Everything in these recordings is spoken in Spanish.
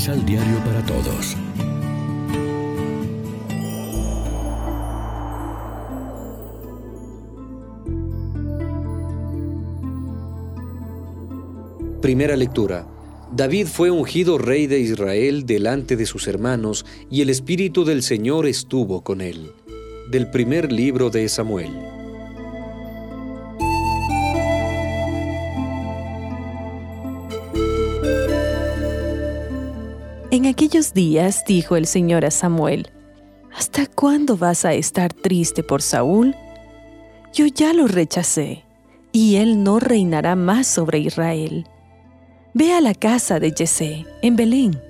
Misal Diario para Todos. Primera lectura. David fue ungido rey de Israel delante de sus hermanos, y el Espíritu del Señor estuvo con él. Del primer libro de Samuel. En aquellos días dijo el Señor a Samuel, ¿Hasta cuándo vas a estar triste por Saúl? Yo ya lo rechacé, y él no reinará más sobre Israel. Ve a la casa de Jessé, en Belén,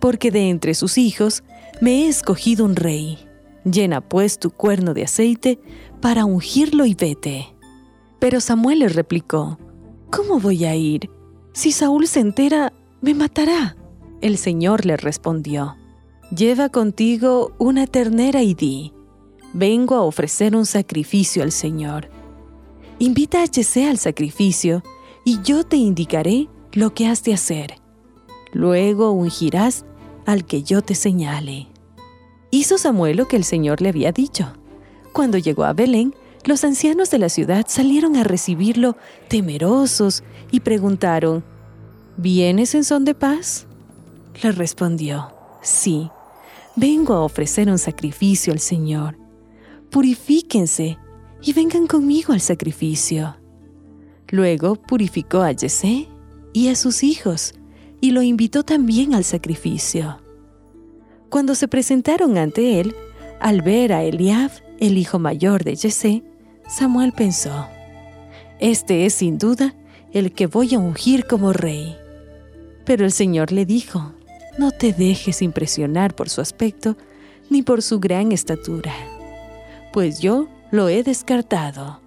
porque de entre sus hijos me he escogido un rey. Llena pues tu cuerno de aceite para ungirlo y vete. Pero Samuel le replicó, ¿Cómo voy a ir? Si Saúl se entera, me matará. El Señor le respondió, Lleva contigo una ternera y di, vengo a ofrecer un sacrificio al Señor. Invita a Jesse al sacrificio y yo te indicaré lo que has de hacer. Luego ungirás al que yo te señale. Hizo Samuel lo que el Señor le había dicho. Cuando llegó a Belén, los ancianos de la ciudad salieron a recibirlo temerosos y preguntaron, ¿Vienes en son de paz? Le respondió, sí, vengo a ofrecer un sacrificio al Señor. Purifíquense y vengan conmigo al sacrificio. Luego purificó a Jesse y a sus hijos y lo invitó también al sacrificio. Cuando se presentaron ante él, al ver a Eliab, el hijo mayor de Jesse, Samuel pensó, Este es sin duda el que voy a ungir como rey. Pero el Señor le dijo, no te dejes impresionar por su aspecto ni por su gran estatura, pues yo lo he descartado,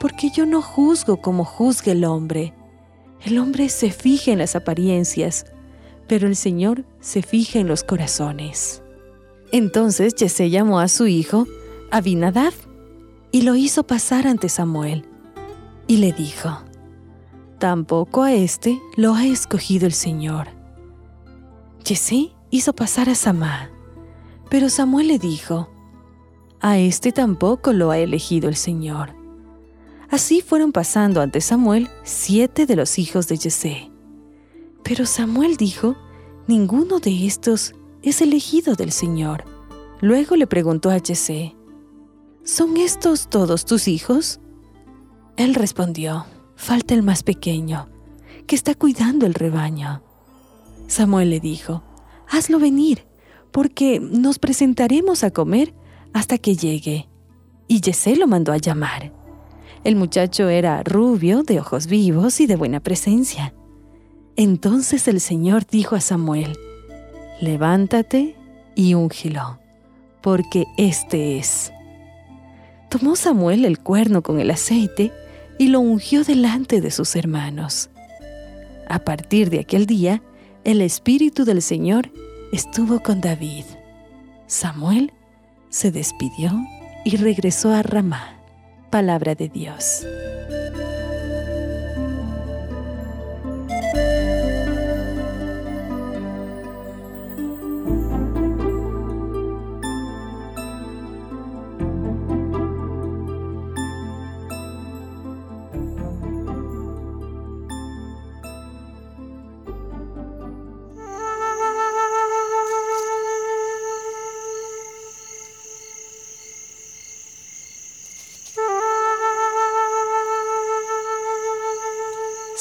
porque yo no juzgo como juzga el hombre. El hombre se fija en las apariencias, pero el Señor se fija en los corazones. Entonces Jesse llamó a su hijo Abinadab y lo hizo pasar ante Samuel y le dijo, Tampoco a este lo ha escogido el Señor Jesse hizo pasar a Samá, pero Samuel le dijo, A este tampoco lo ha elegido el Señor. Así fueron pasando ante Samuel siete de los hijos de Jesse. Pero Samuel dijo, Ninguno de estos es elegido del Señor. Luego le preguntó a Jesse, ¿Son estos todos tus hijos? Él respondió, Falta el más pequeño, que está cuidando el rebaño. Samuel le dijo, Hazlo venir, porque nos presentaremos a comer hasta que llegue. Y Jesse lo mandó a llamar. El muchacho era rubio, de ojos vivos y de buena presencia. Entonces el Señor dijo a Samuel, Levántate y úngelo, porque este es. Tomó Samuel el cuerno con el aceite y lo ungió delante de sus hermanos. A partir de aquel día, el Espíritu del Señor estuvo con David. Samuel se despidió y regresó a Ramá. Palabra de Dios.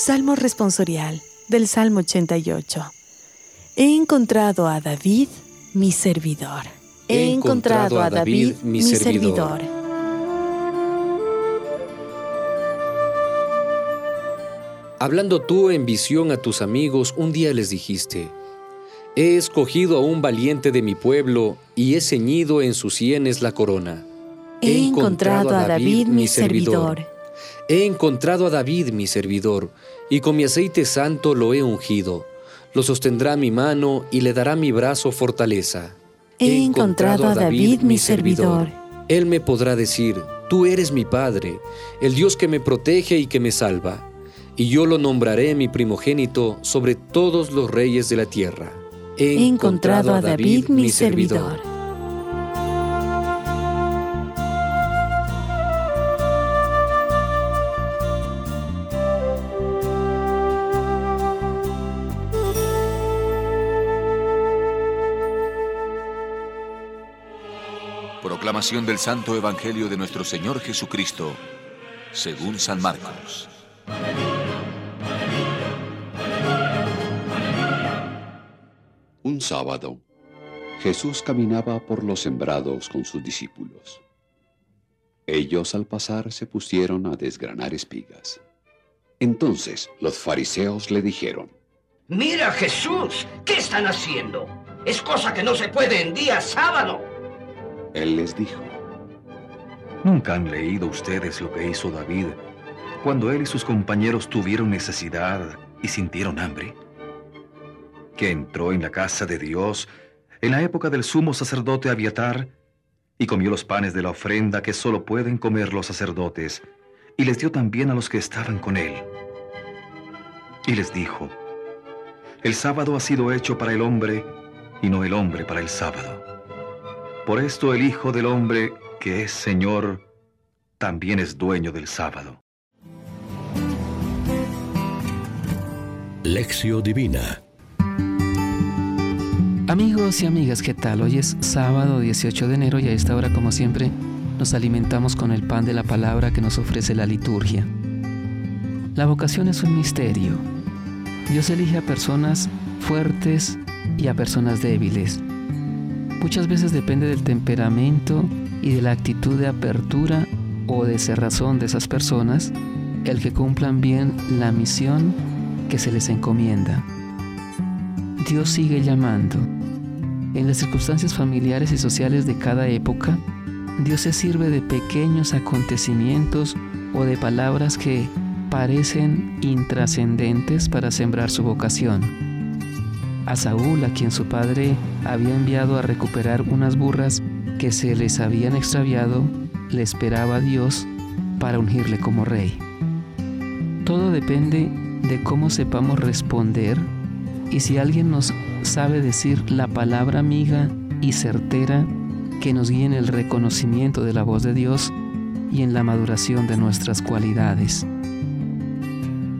Salmo responsorial del Salmo 88. He encontrado a David, mi servidor. He encontrado a David, mi servidor. Hablando tú en visión a tus amigos, un día les dijiste, He escogido a un valiente de mi pueblo y he ceñido en sus sienes la corona. He encontrado a David, mi servidor. He encontrado a David, mi servidor, y con mi aceite santo lo he ungido. Lo sostendrá mi mano y le dará mi brazo fortaleza. He encontrado a David, mi servidor. Él me podrá decir, tú eres mi Padre, el Dios que me protege y que me salva. Y yo lo nombraré mi primogénito sobre todos los reyes de la tierra. he encontrado a David mi servidor. Proclamación del Santo Evangelio de nuestro Señor Jesucristo, según San Marcos. Un sábado, Jesús caminaba por los sembrados con sus discípulos. Ellos al pasar se pusieron a desgranar espigas. Entonces los fariseos le dijeron, Mira Jesús, ¿qué están haciendo? Es cosa que no se puede en día sábado. Él les dijo, ¿Nunca han leído ustedes lo que hizo David cuando él y sus compañeros tuvieron necesidad y sintieron hambre? que entró en la casa de Dios en la época del sumo sacerdote Abiatar y comió los panes de la ofrenda que solo pueden comer los sacerdotes, y les dio también a los que estaban con él. Y les dijo, el sábado ha sido hecho para el hombre y no el hombre para el sábado. Por esto el Hijo del Hombre, que es Señor, también es dueño del sábado. Lección Divina Amigos y amigas, ¿qué tal? Hoy es sábado 18 de enero y a esta hora, como siempre, nos alimentamos con el pan de la palabra que nos ofrece la liturgia. La vocación es un misterio. Dios elige a personas fuertes y a personas débiles. Muchas veces depende del temperamento y de la actitud de apertura o de cerrazón de esas personas el que cumplan bien la misión que se les encomienda. Dios sigue llamando. En las circunstancias familiares y sociales de cada época, Dios se sirve de pequeños acontecimientos o de palabras que parecen intrascendentes para sembrar su vocación. A Saúl, a quien su padre había enviado a recuperar unas burras que se les habían extraviado, le esperaba Dios para ungirle como rey. Todo depende de cómo sepamos responder y si alguien nos sabe decir la palabra amiga y certera que nos guíe en el reconocimiento de la voz de Dios y en la maduración de nuestras cualidades.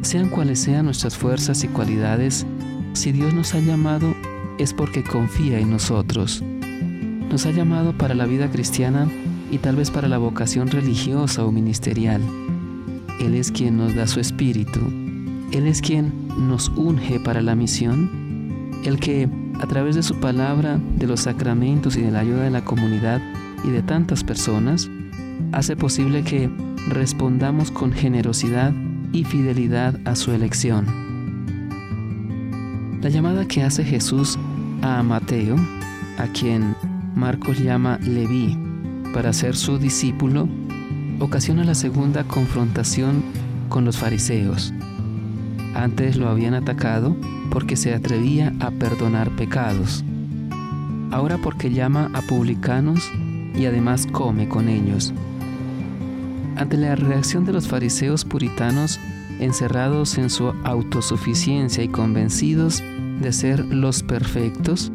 Sean cuales sean nuestras fuerzas y cualidades, si Dios nos ha llamado es porque confía en nosotros. Nos ha llamado para la vida cristiana y tal vez para la vocación religiosa o ministerial. Él es quien nos da su espíritu él es quien nos unge para la misión, el que a través de su palabra, de los sacramentos y de la ayuda de la comunidad y de tantas personas, hace posible que respondamos con generosidad y fidelidad a su elección. La llamada que hace Jesús a Mateo, a quien Marcos llama Leví, para ser su discípulo, ocasiona la segunda confrontación con los fariseos. Antes lo habían atacado porque se atrevía a perdonar pecados. Ahora porque llama a publicanos y además come con ellos. Ante la reacción de los fariseos puritanos encerrados en su autosuficiencia y convencidos de ser los perfectos,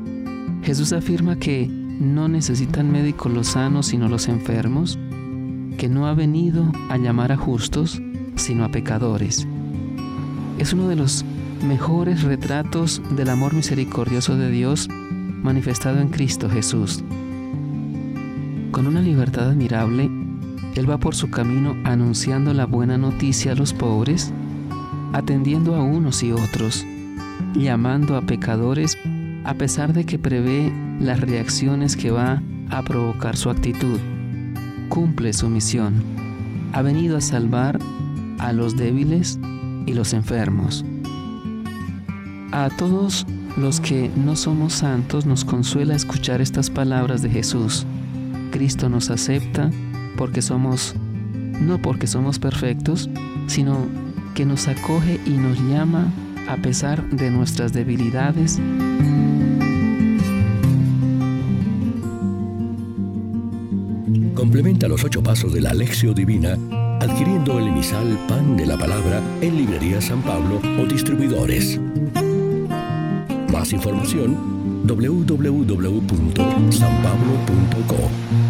Jesús afirma que no necesitan médicos los sanos sino los enfermos, que no ha venido a llamar a justos sino a pecadores es uno de los mejores retratos del amor misericordioso de Dios manifestado en Cristo Jesús. Con una libertad admirable, Él va por su camino anunciando la buena noticia a los pobres, atendiendo a unos y otros, llamando a pecadores a pesar de que prevé las reacciones que va a provocar su actitud. Cumple su misión. Ha venido a salvar a los débiles y los enfermos. A todos los que no somos santos nos consuela escuchar estas palabras de Jesús. Cristo nos acepta porque somos, no porque somos perfectos, sino que nos acoge y nos llama a pesar de nuestras debilidades. Complementa los ocho pasos de la Alexio Divina adquiriendo el emisal Pan de la Palabra en Librería San Pablo o distribuidores. Más información www.sanpablo.co.